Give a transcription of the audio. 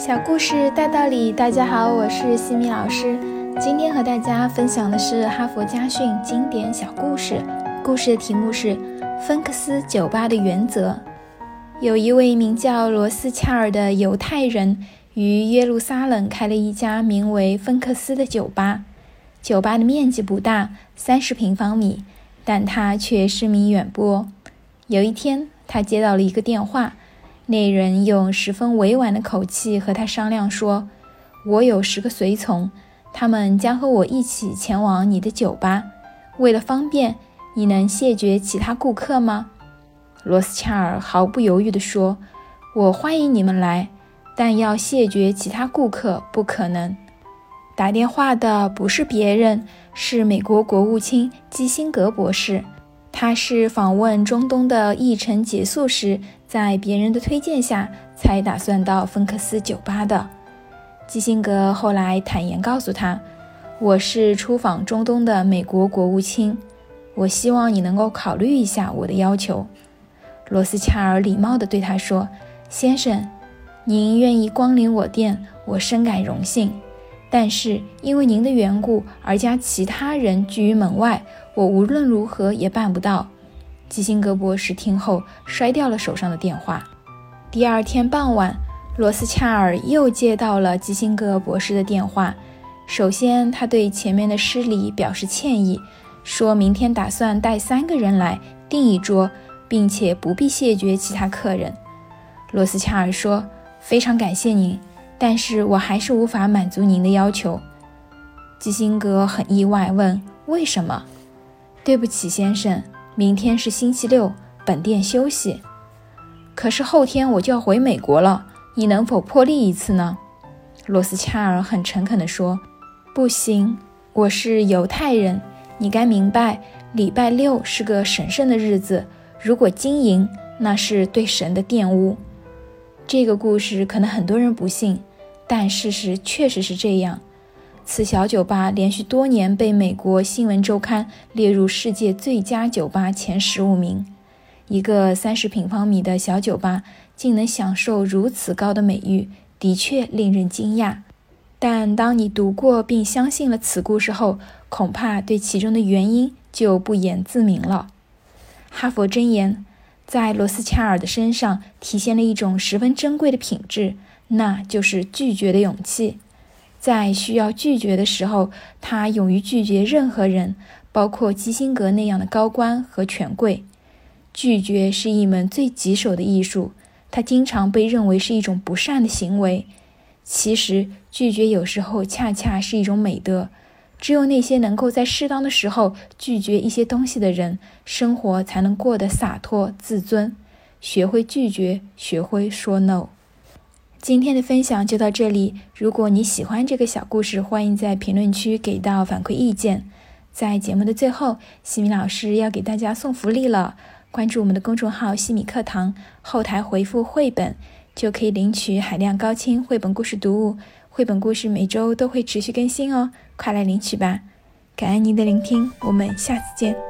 小故事大道理，大家好，我是西米老师。今天和大家分享的是哈佛家训经典小故事。故事的题目是《芬克斯酒吧的原则》。有一位名叫罗斯恰尔的犹太人，于耶路撒冷开了一家名为芬克斯的酒吧。酒吧的面积不大，三十平方米，但他却声名远播。有一天，他接到了一个电话。那人用十分委婉的口气和他商量说：“我有十个随从，他们将和我一起前往你的酒吧。为了方便，你能谢绝其他顾客吗？”罗斯恰尔毫不犹豫地说：“我欢迎你们来，但要谢绝其他顾客不可能。”打电话的不是别人，是美国国务卿基辛格博士。他是访问中东的议程结束时，在别人的推荐下才打算到芬克斯酒吧的。基辛格后来坦言告诉他：“我是出访中东的美国国务卿，我希望你能够考虑一下我的要求。”罗斯恰尔礼貌地对他说：“先生，您愿意光临我店，我深感荣幸。”但是因为您的缘故而将其他人拒于门外，我无论如何也办不到。基辛格博士听后摔掉了手上的电话。第二天傍晚，罗斯恰尔又接到了基辛格博士的电话。首先，他对前面的失礼表示歉意，说明天打算带三个人来订一桌，并且不必谢绝其他客人。罗斯恰尔说：“非常感谢您。”但是我还是无法满足您的要求。基辛格很意外，问：“为什么？”“对不起，先生，明天是星期六，本店休息。可是后天我就要回美国了，你能否破例一次呢？”罗斯恰尔很诚恳地说：“不行，我是犹太人，你该明白，礼拜六是个神圣的日子，如果经营，那是对神的玷污。”这个故事可能很多人不信。但事实确实是这样，此小酒吧连续多年被美国新闻周刊列入世界最佳酒吧前十五名。一个三十平方米的小酒吧竟能享受如此高的美誉，的确令人惊讶。但当你读过并相信了此故事后，恐怕对其中的原因就不言自明了。哈佛箴言在罗斯恰尔的身上体现了一种十分珍贵的品质。那就是拒绝的勇气，在需要拒绝的时候，他勇于拒绝任何人，包括基辛格那样的高官和权贵。拒绝是一门最棘手的艺术，它经常被认为是一种不善的行为。其实，拒绝有时候恰恰是一种美德。只有那些能够在适当的时候拒绝一些东西的人，生活才能过得洒脱自尊。学会拒绝，学会说 no。今天的分享就到这里。如果你喜欢这个小故事，欢迎在评论区给到反馈意见。在节目的最后，西米老师要给大家送福利了。关注我们的公众号“西米课堂”，后台回复“绘本”，就可以领取海量高清绘本故事读物。绘本故事每周都会持续更新哦，快来领取吧！感恩您的聆听，我们下次见。